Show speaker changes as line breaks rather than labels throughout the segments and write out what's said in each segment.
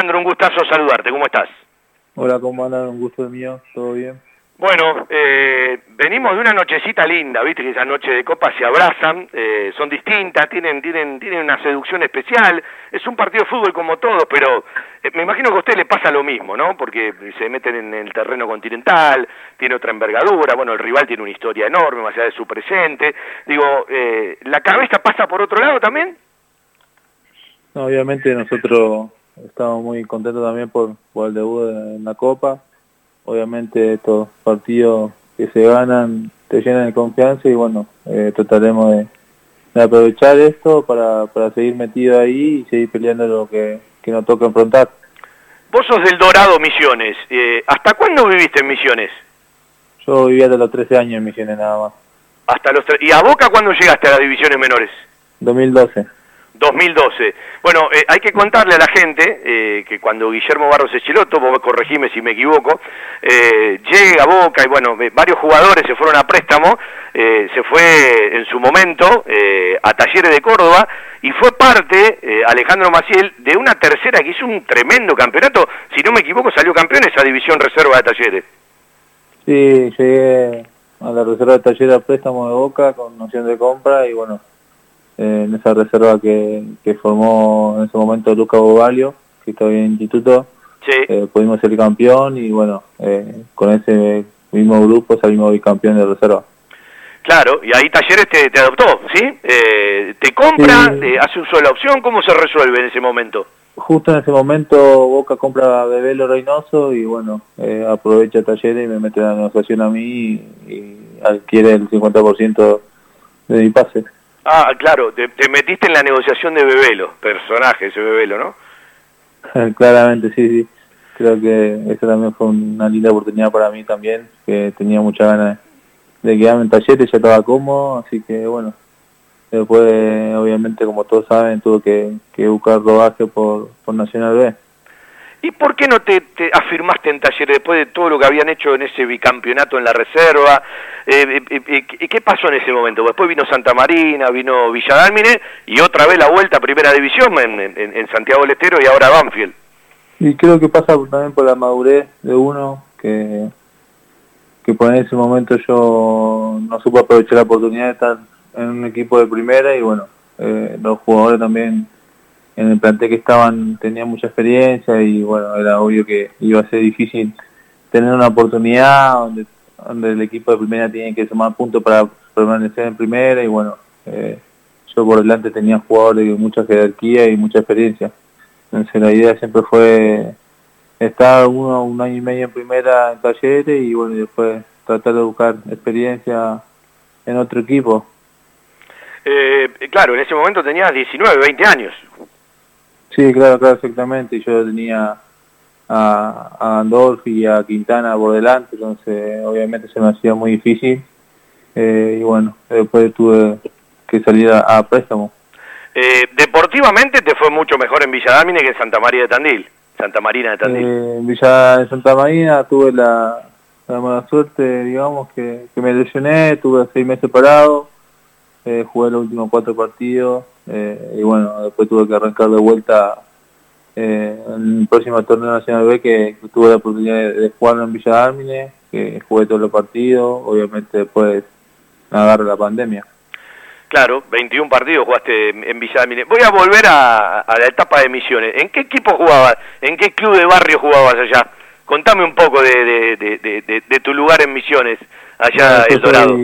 Alejandro, un gustazo saludarte, ¿cómo estás?
Hola, ¿cómo andan? Un gusto mío, ¿todo bien?
Bueno, eh, venimos de una nochecita linda, viste que esa noche de copa se abrazan, eh, son distintas, tienen, tienen, tienen una seducción especial, es un partido de fútbol como todos, pero eh, me imagino que a usted le pasa lo mismo, ¿no? Porque se meten en el terreno continental, tiene otra envergadura, bueno, el rival tiene una historia enorme, más allá de su presente, digo, ¿la cabeza pasa por otro lado también?
obviamente nosotros estamos muy contentos también por, por el debut en la Copa, obviamente estos partidos que se ganan te llenan de confianza y bueno, eh, trataremos de, aprovechar esto para, para seguir metido ahí y seguir peleando lo que, que nos toca enfrentar.
Vos sos del Dorado Misiones, eh, ¿hasta cuándo viviste en Misiones?
Yo vivía hasta los 13 años en Misiones nada más.
Hasta los ¿Y a Boca cuándo llegaste a las divisiones menores?
2012.
2012. Bueno, eh, hay que contarle a la gente eh, que cuando Guillermo Barros Echeloto, vos corregime si me equivoco, eh, llega a Boca y bueno, varios jugadores se fueron a préstamo, se fue en su momento a Talleres de Córdoba y fue parte, Alejandro Maciel, de una tercera que hizo un tremendo campeonato, si no me equivoco salió campeón esa división reserva de Talleres.
Sí, llegué a la reserva de Talleres a préstamo de Boca con noción de compra y bueno, en esa reserva que, formó en ese momento Luca Bovalio, que estaba en el instituto, eh, pudimos ser campeón y bueno, eh, con ese mismo grupo salimos bicampeón de reserva.
Claro, y ahí Talleres te, adoptó, ¿sí? Eh, ¿Te compra, hace uso de la opción? ¿Cómo se resuelve en ese momento?
Justo en ese momento Boca compra a Bebelo Reynoso y bueno, aprovecha Talleres y me mete la negociación a mí y, y adquiere el 50% de mi pase.
Ah, claro, te, metiste en la negociación de Bebelo, personaje ese Bebelo, ¿no?
Claramente, sí, sí. Creo que esa también fue una linda oportunidad para mí también, que tenía muchas ganas de quedarme en talleres, ya estaba cómodo, así que bueno, después obviamente como todos saben tuve que, que buscar rodaje por, por Nacional B.
¿Y por qué no te, afirmaste en Talleres después de todo lo que habían hecho en ese bicampeonato en la reserva? Eh, eh, eh ¿Qué pasó en ese momento? Después vino Santa Marina, vino Villadalmine y otra vez la vuelta a Primera División en, Santiago del Estero y ahora Banfield.
Y creo que pasa también por la madurez de uno, que, que por ese momento yo no supe aprovechar la oportunidad de estar en un equipo de primera y bueno, eh, los jugadores también en el plantel que estaban tenían mucha experiencia y bueno, era obvio que iba a ser difícil tener una oportunidad donde, el equipo de primera tiene que sumar puntos para permanecer en primera y bueno, eh, yo por delante tenía jugadores de mucha jerarquía y mucha experiencia. Entonces la idea siempre fue estar uno, un año y medio en primera en talleres y bueno, después tratar de buscar experiencia en otro equipo.
Eh, claro, en ese momento tenías 19, 20 años.
Sí, claro, claro, exactamente. Yo tenía a, a y a Quintana por delante, entonces obviamente se me hacía muy difícil. Eh, y bueno, después tuve que salir a, préstamo.
Eh, deportivamente te fue mucho mejor en Villa Dámine que en Santa María de Tandil, Santa Marina de Tandil.
Eh, en Villa Santa Marina tuve la, la mala suerte, digamos, que, que me lesioné, tuve seis meses parado, eh, jugué los últimos cuatro partidos, eh, y bueno, después tuve que arrancar de vuelta eh, en el próximo torneo nacional B que, tuve la oportunidad de, jugarlo en Villa Dármine, que jugué todos los partidos, obviamente después agarró la pandemia.
Claro, 21 partidos jugaste en Villa Dármine. Voy a volver a, la etapa de misiones. ¿En qué equipo jugabas? ¿En qué club de barrio jugabas allá? Contame un poco de, tu lugar en misiones, allá en El Dorado.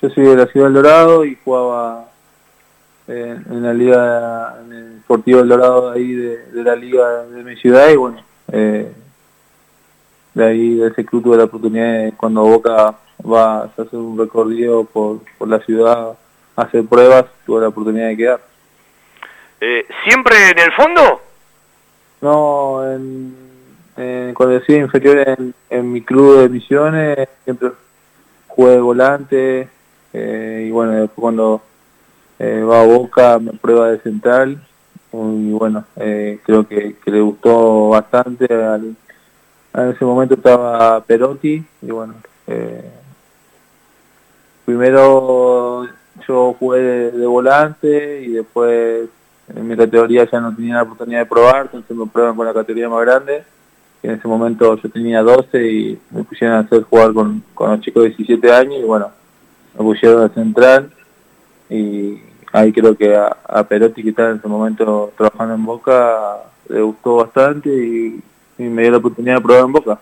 yo soy de la ciudad del Dorado y jugaba en la liga, en el Deportivo El Dorado de ahí de, la liga de mi ciudad y bueno, eh, de ahí de ese club tuve la oportunidad de, cuando Boca va a hacer un recorrido por, por la ciudad hacer pruebas, tuve la oportunidad de quedar.
Eh, ¿Siempre en el fondo?
No, en, en cuando decía inferior en, mi club de misiones, siempre jugué de volante eh, y bueno, después cuando eh, va a Boca, me prueba de central y bueno, eh, creo que, le gustó bastante. en ese momento estaba Perotti y bueno, eh, primero yo jugué de, volante y después en mi categoría ya no tenía la oportunidad de probar, entonces me prueban con la categoría más grande. En ese momento yo tenía 12 y me pusieron a hacer jugar con, con los chicos de 17 años y bueno, me pusieron a central y ahí creo que a, Perotti que estaba en ese momento trabajando en Boca le gustó bastante y, me dio la oportunidad de probar en Boca.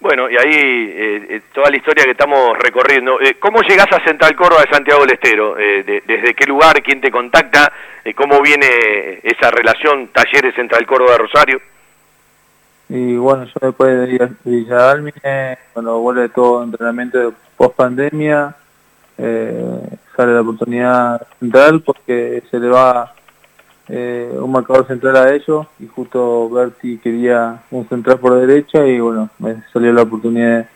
Bueno, y ahí eh, eh, toda la historia que estamos recorriendo. Eh, ¿Cómo llegás a Central Córdoba de Santiago del Estero? ¿Desde qué lugar? ¿Quién te contacta? ¿Cómo viene esa relación Talleres Central Córdoba de Rosario?
Y bueno, yo después de Villa Almine, cuando vuelve todo entrenamiento de post pandemia, sale la oportunidad central porque se le va eh, un marcador central a ellos y justo ver si quería un central por derecha y bueno, me salió la oportunidad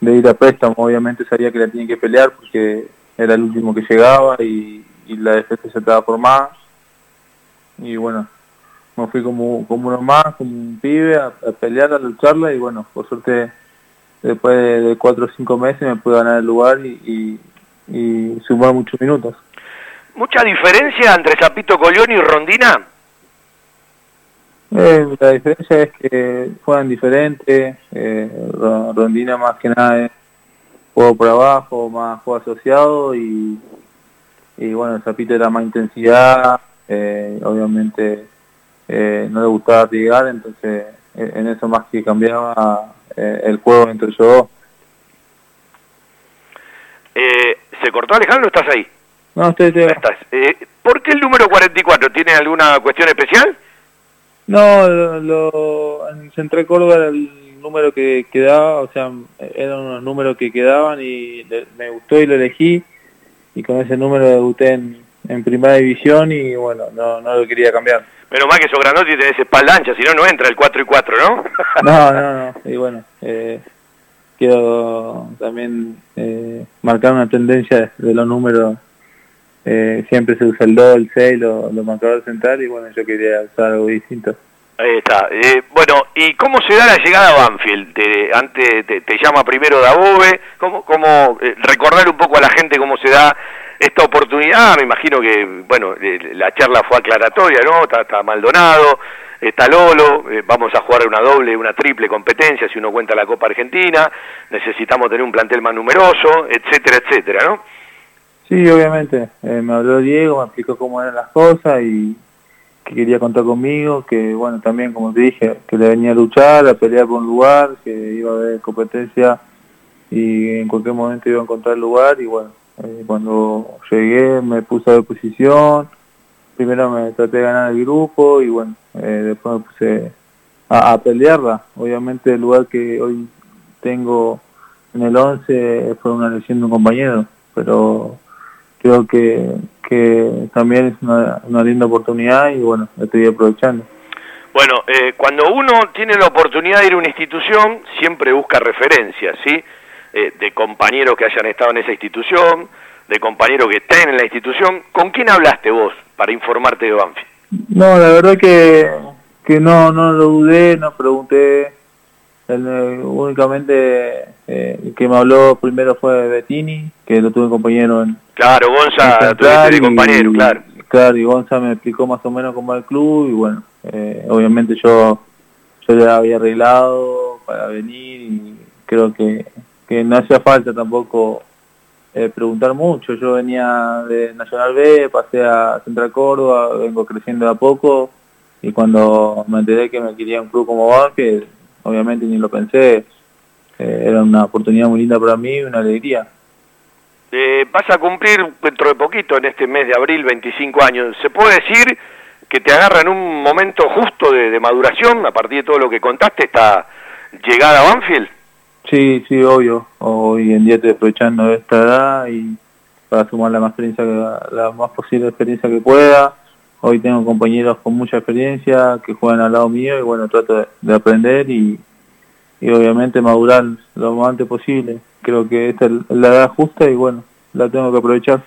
de, ir a préstamo. Obviamente sabía que la tenía que pelear porque era el último que llegaba y, la defensa se estaba formada. Y bueno, me fui como, como uno más, como un pibe, a, pelear, a lucharla y bueno, por suerte después de, cuatro o cinco meses me pude ganar el lugar y sumar muchos minutos.
¿Mucha diferencia entre Zapito Colión y Rondina?
Eh, la diferencia es que juegan diferentes, eh, Rondina más que nada es juego por abajo, más juego asociado y, y bueno, Zapito era más intensidad, eh, obviamente no le gustaba llegar, entonces en eso más que cambiaba el juego entre ellos dos.
¿Se cortó Alejandro estás ahí?
No, estoy,
Estás. Eh, ¿Por qué el número 44? ¿Tiene alguna cuestión especial?
No, lo, en Central Córdoba era el número que quedaba, o sea, eran unos números que quedaban y me gustó y lo elegí y con ese número debuté en, en primera división y bueno, no, no lo quería cambiar.
Menos mal que sos grandote y tenés espalda ancha, si no, no entra el 4 y 4, ¿no?
no, no, no, y bueno, eh, quiero también eh, marcar una tendencia de los números eh, siempre se usa el 2, el 6, los lo marcadores central y bueno, yo quería usar algo distinto.
Ahí está. Eh, bueno, ¿y cómo se da la llegada a Banfield? ¿Te, antes te, llama primero Dabove? ¿Cómo, cómo eh, recordar un poco a la gente cómo se da esta oportunidad? Me imagino que, bueno, la charla fue aclaratoria, ¿no? Está, Maldonado, está Lolo, vamos a jugar una doble, una triple competencia si uno cuenta la Copa Argentina, necesitamos tener un plantel más numeroso, etcétera, etcétera, ¿no?
Sí, obviamente. Eh, me habló Diego, me explicó cómo eran las cosas y que quería contar conmigo, que bueno, también como te dije, que le venía a luchar, a pelear por un lugar, que iba a haber competencia y en cualquier momento iba a encontrar lugar y bueno, eh, cuando llegué me puse a disposición, primero me traté de ganar el grupo y bueno, eh, después me puse a, pelearla. Obviamente el lugar que hoy tengo en el 11 fue una lesión de un compañero, pero creo que, que también es una, linda oportunidad y bueno, estoy aprovechando.
Bueno, eh, cuando uno tiene la oportunidad de ir a una institución, siempre busca referencias, ¿sí? Eh, de compañeros que hayan estado en esa institución, de compañeros que estén en la institución. ¿Con quién hablaste vos para informarte de Banfield?
No, la verdad que, que no, no lo dudé, no pregunté. Eh, únicamente el que me habló primero fue Bettini, que lo tuve compañero en,
Claro, Gonza, tu compañero, claro.
Claro, y Gonza me explicó más o menos cómo el club y bueno, eh, obviamente yo, yo ya había arreglado para venir y creo que, que no hacía falta tampoco eh, preguntar mucho. Yo venía de Nacional B, pasé a Central Córdoba, vengo creciendo de a poco y cuando me enteré que me quería un club como que obviamente ni lo pensé, eh, era una oportunidad muy linda para mí una alegría.
Eh, vas a cumplir dentro de poquito, en este mes de abril, 25 años. ¿Se puede decir que te agarra en un momento justo de, maduración, a partir de todo lo que contaste, esta llegada a Banfield?
Sí, sí, obvio. Hoy en día estoy aprovechando esta edad y para sumar la más experiencia, la, más posible experiencia que pueda. Hoy tengo compañeros con mucha experiencia que juegan al lado mío y bueno, trato de, aprender y, y obviamente madurar lo más antes posible creo que esta es la edad justa y bueno, la tengo que aprovechar.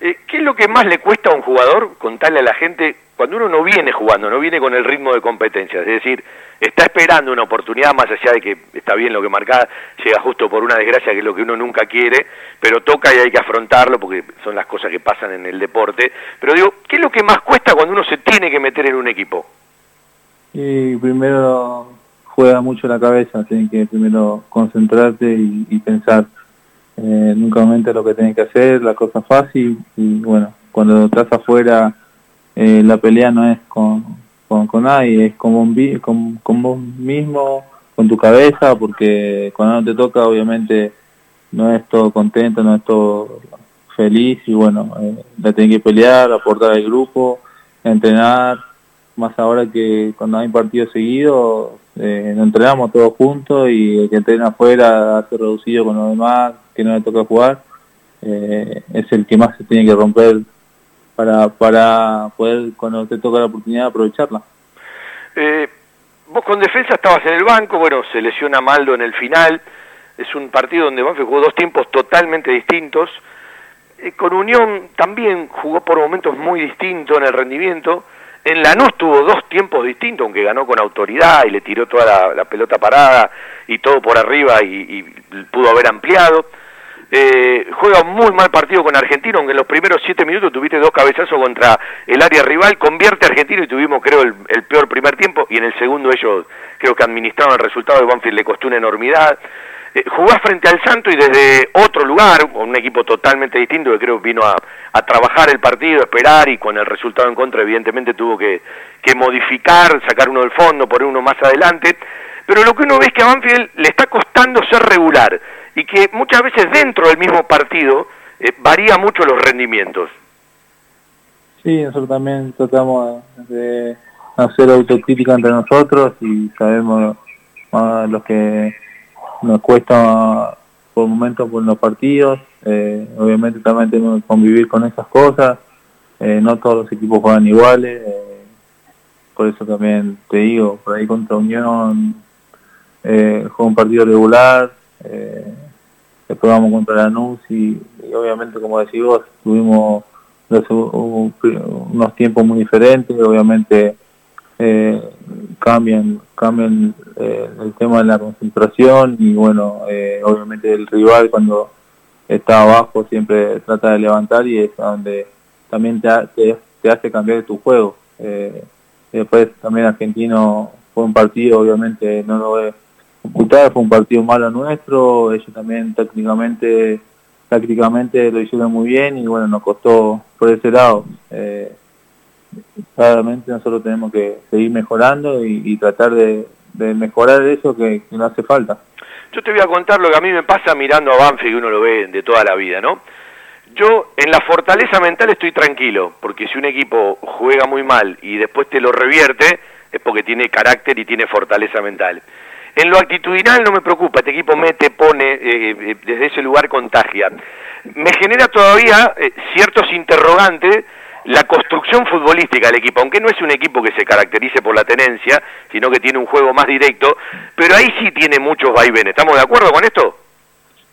Eh, ¿Qué es lo que más le cuesta a un jugador contarle a la gente cuando uno no viene jugando, no viene con el ritmo de competencia, es decir, está esperando una oportunidad más allá de que está bien lo que marca, llega justo por una desgracia que es lo que uno nunca quiere, pero toca y hay que afrontarlo porque son las cosas que pasan en el deporte. Pero digo, ¿qué es lo que más cuesta cuando uno se tiene que meter en un equipo?
Y primero juega mucho la cabeza, tienes que primero concentrarte y, pensar eh, nunca mente lo que tienes que hacer, la cosa fácil y bueno, cuando estás afuera eh, la pelea no es con, con, nadie, es con, con, con, vos mismo, con tu cabeza, porque cuando no te toca obviamente no es todo contento, no es todo feliz y bueno, eh, la tenés que pelear, aportar al grupo, entrenar, más ahora que cuando hay partidos seguidos, eh, nos entrenamos todos juntos y el que entrena afuera hace reducido con los demás, que no le toca jugar, eh, es el que más se tiene que romper para, para poder, cuando te toca la oportunidad, aprovecharla.
Eh, vos con defensa estabas en el banco, bueno, se lesiona Maldo en el final, es un partido donde Banfield jugó dos tiempos totalmente distintos, eh, con Unión también jugó por momentos muy distintos en el rendimiento, en Lanús tuvo dos tiempos distintos, aunque ganó con autoridad y le tiró toda la, pelota parada y todo por arriba y pudo haber ampliado. Eh, juega muy mal partido con Argentino, aunque en los primeros siete minutos tuviste dos cabezazos contra el área rival, convierte a Argentino y tuvimos creo el, peor primer tiempo y en el segundo ellos creo que administraron el resultado de Banfield le costó una enormidad. Eh, jugás frente al Santo y desde otro lugar, un equipo totalmente distinto que creo vino a, trabajar el partido, esperar y con el resultado en contra evidentemente tuvo que, que modificar, sacar uno del fondo, poner uno más adelante. Pero lo que uno ve es que a Banfield le está costando ser regular y que muchas veces dentro del mismo partido eh, varía mucho los rendimientos.
Sí, nosotros también tratamos de hacer autocrítica entre nosotros y sabemos lo que nos cuesta por momentos por los partidos. Eh, obviamente también tenemos que convivir con esas cosas. Eh, no todos los equipos juegan iguales. por eso también te digo, por ahí contra Unión eh, juega un partido regular. Eh, después contra la y, y obviamente como decís vos tuvimos unos tiempos muy diferentes obviamente eh, cambian cambian eh, el tema de la concentración y bueno eh, obviamente el rival cuando está abajo siempre trata de levantar y es donde también te, te, hace cambiar tu juego. Después también argentino fue un partido obviamente no lo ve fue un partido malo nuestro, ellos también técnicamente, tácticamente lo hicieron muy bien y bueno, nos costó por ese lado. Eh, claramente nosotros tenemos que seguir mejorando y, tratar de, mejorar eso que, no hace falta.
Yo te voy a contar lo que a mí me pasa mirando a Banfield, que uno lo ve de toda la vida, ¿no? Yo en la fortaleza mental estoy tranquilo, porque si un equipo juega muy mal y después te lo revierte, es porque tiene carácter y tiene fortaleza mental. En lo actitudinal no me preocupa, este equipo mete, pone, eh, eh, desde ese lugar contagia. Me genera todavía eh, ciertos interrogantes la construcción futbolística del equipo, aunque no es un equipo que se caracterice por la tenencia, sino que tiene un juego más directo, pero ahí sí tiene muchos vaivenes. ¿Estamos de acuerdo con esto?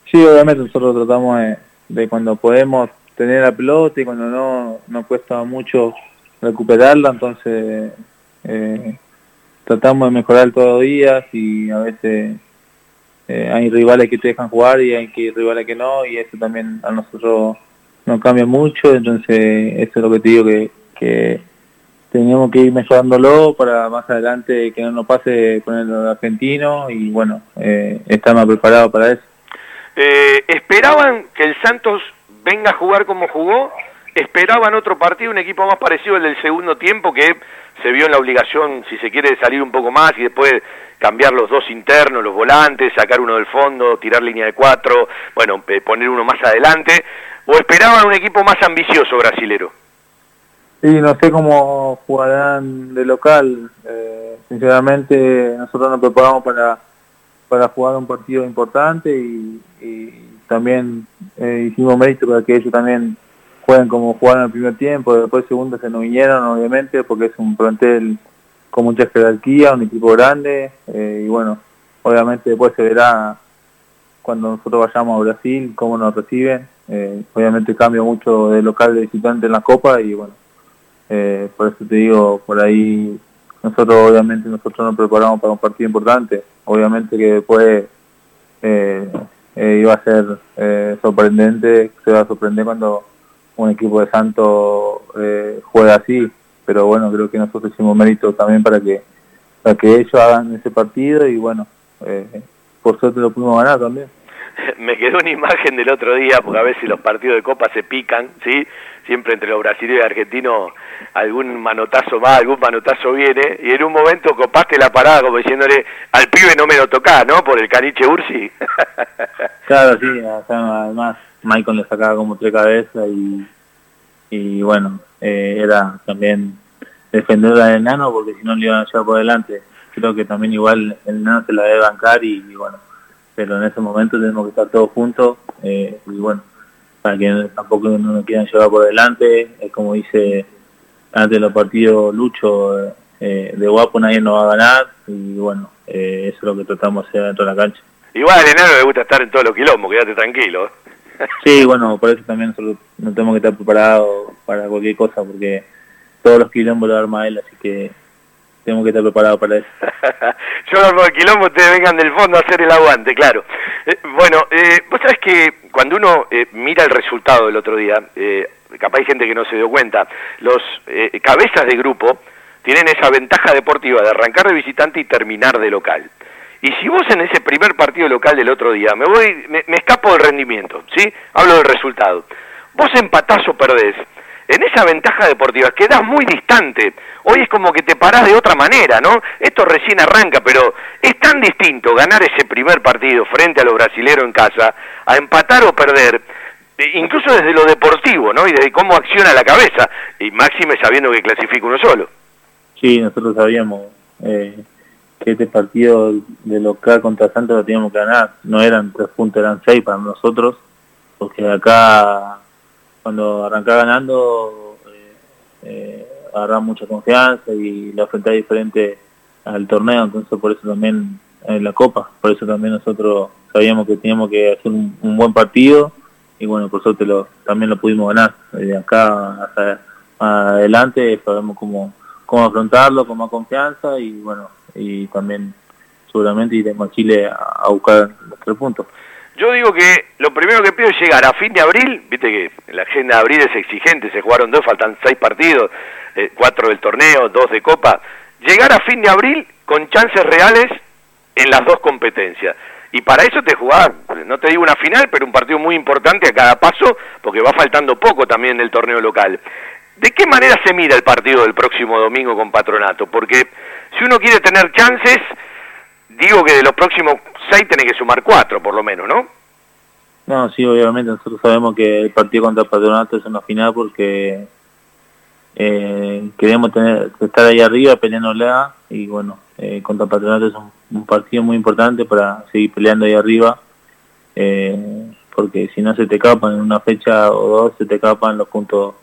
Sí, obviamente nosotros tratamos de, cuando podemos tener la pelota y cuando no, no cuesta mucho recuperarla, entonces eh, tratamos de mejorar todos los días y a veces eh, hay rivales que te dejan jugar y hay rivales que no y eso también a nosotros nos cambia mucho, entonces eso es lo que te digo que, que tenemos que ir mejorándolo para más adelante que no nos pase con el argentino y bueno, eh, estar más preparado para eso.
Eh, ¿Esperaban que el Santos venga a jugar como jugó? ¿Esperaban otro partido, un equipo más parecido al del segundo tiempo que se vio en la obligación, si se quiere, de salir un poco más y después cambiar los dos internos, los volantes, sacar uno del fondo, tirar línea de cuatro, bueno, poner uno más adelante, o esperaban un equipo más ambicioso brasilero?
Sí, no sé cómo jugarán de local. Eh, sinceramente, nosotros nos preparamos para, para jugar un partido importante y, también eh, hicimos mérito para que ellos también juegan como jugaron el primer tiempo, después el segundo se nos vinieron obviamente porque es un plantel con mucha jerarquía, un equipo grande eh, y bueno, obviamente después se verá cuando nosotros vayamos a Brasil cómo nos reciben, eh, obviamente cambia mucho de local de visitante en la Copa y bueno, Eh, por eso te digo, por ahí nosotros obviamente nosotros nos preparamos para un partido importante. Obviamente que después eh, iba a ser sorprendente, se va a sorprender cuando un equipo de Santos juega así. Pero bueno, creo que nosotros hicimos mérito también para que para que ellos hagan ese partido y bueno, por suerte lo pudimos ganar también.
me quedó una imagen del otro día, porque a veces los partidos de Copa se pican, ¿sí? Siempre entre los brasileños y argentinos algún manotazo va, algún manotazo viene, y en un momento copaste la parada como diciéndole, al pibe no me lo toca ¿no? Por el caniche Ursi.
claro, sí, además Michael le sacaba como tres cabezas y, y bueno, eh, era también defender del enano porque si no le iban a llevar por delante. Creo que también igual el enano se la debe bancar y bueno, pero en ese momento tenemos que estar todos juntos eh, y bueno, para que tampoco no nos quieran llevar por delante, es como dice antes de los partidos Lucho, eh, de guapo nadie nos va a ganar y bueno, eh, eso es lo que tratamos de hacer dentro de la cancha.
Igual al enano le gusta estar en todos los quilombos, quédate tranquilo.
sí, bueno, por eso también nosotros no tenemos que estar preparados para cualquier cosa, porque todos los quilombos lo arma él, así que tenemos que estar preparados para eso.
Yo armo el quilombo, ustedes vengan del fondo a hacer el aguante, claro. Eh, bueno, eh, vos sabés que cuando uno eh, mira el resultado del otro día, eh, capaz hay gente que no se dio cuenta, los cabezas de grupo tienen esa ventaja deportiva de arrancar de visitante y terminar de local. Y si vos en ese primer partido local del otro día, me voy, me, me escapo del rendimiento, ¿sí? Hablo del resultado. Vos empatás o perdés, en esa ventaja deportiva quedas muy distante. Hoy es como que te parás de otra manera, ¿no? Esto recién arranca, pero es tan distinto ganar ese primer partido frente a los brasileros en casa, a empatar o perder, e incluso desde lo deportivo, ¿no? Y desde cómo acciona la cabeza, y máxime sabiendo que clasifica uno solo.
Sí, nosotros sabíamos eh, que este partido de local contra Santos lo teníamos que ganar. No eran tres puntos, eran seis para nosotros, porque acá cuando arrancás ganando eh, eh, mucha confianza y la frente diferente al torneo, entonces por eso también en la Copa, por eso también nosotros sabíamos que teníamos que hacer un, buen partido y bueno, por suerte lo, también lo pudimos ganar. De acá hasta adelante sabemos cómo, cómo afrontarlo con más confianza y bueno, y también seguramente iremos a Chile a buscar los tres puntos.
Yo digo que lo primero que pido es llegar a fin de abril, viste que la agenda de abril es exigente, se jugaron dos, faltan seis partidos, eh, cuatro del torneo, dos de copa, llegar a fin de abril con chances reales en las dos competencias. Y para eso te jugás, no te digo una final, pero un partido muy importante a cada paso, porque va faltando poco también en el torneo local. ¿De qué manera se mira el partido del próximo domingo con Patronato? Porque si uno quiere tener chances, digo que de los próximos seis tiene que sumar cuatro, por lo menos, ¿no?
No, sí, obviamente nosotros sabemos que el partido contra Patronato es una final porque eh, queremos tener, estar ahí arriba peleándola y bueno, eh, contra Patronato es un, partido muy importante para seguir peleando ahí arriba eh, porque si no se te escapan en una fecha o dos, se te escapan, los puntos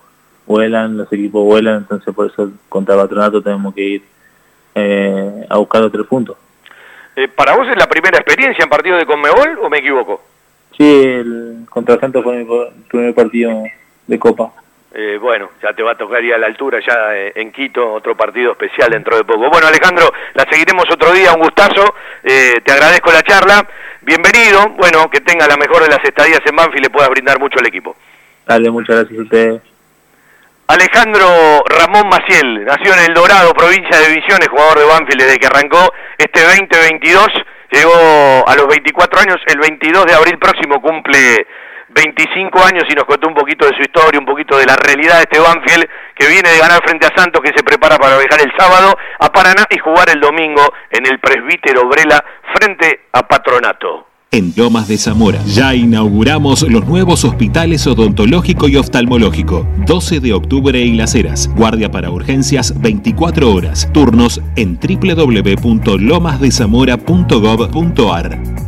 vuelan, los equipos vuelan, entonces por eso contra Patronato tenemos que ir a buscar otros puntos.
Eh, ¿Para vos es la primera experiencia en partido de Conmebol o me equivoco?
Sí, el contra Santos fue mi primer partido de Copa.
Eh, bueno, ya te va a tocar ir a la altura ya eh, en Quito, otro partido especial dentro de poco. Bueno, Alejandro, la seguiremos otro día, un gustazo, te agradezco la charla, bienvenido, bueno, que tenga la mejor de las estadías en Banfield y le puedas brindar mucho al equipo.
Dale, muchas gracias a ustedes.
Alejandro Ramón Maciel, nació en El Dorado, provincia de Divisiones, jugador de Banfield desde que arrancó este 2022, llegó a los 24 años, el 22 de abril próximo cumple 25 años y nos contó un poquito de su historia, un poquito de la realidad de este Banfield que viene de ganar frente a Santos, que se prepara para viajar el sábado a Paraná y jugar el domingo en el presbítero Brela frente a Patronato
en Lomas de Zamora. Ya inauguramos los nuevos hospitales odontológico y oftalmológico. 12 de octubre y Las Heras. Guardia para urgencias 24 horas. Turnos en www.lomasdezamora.gov.ar.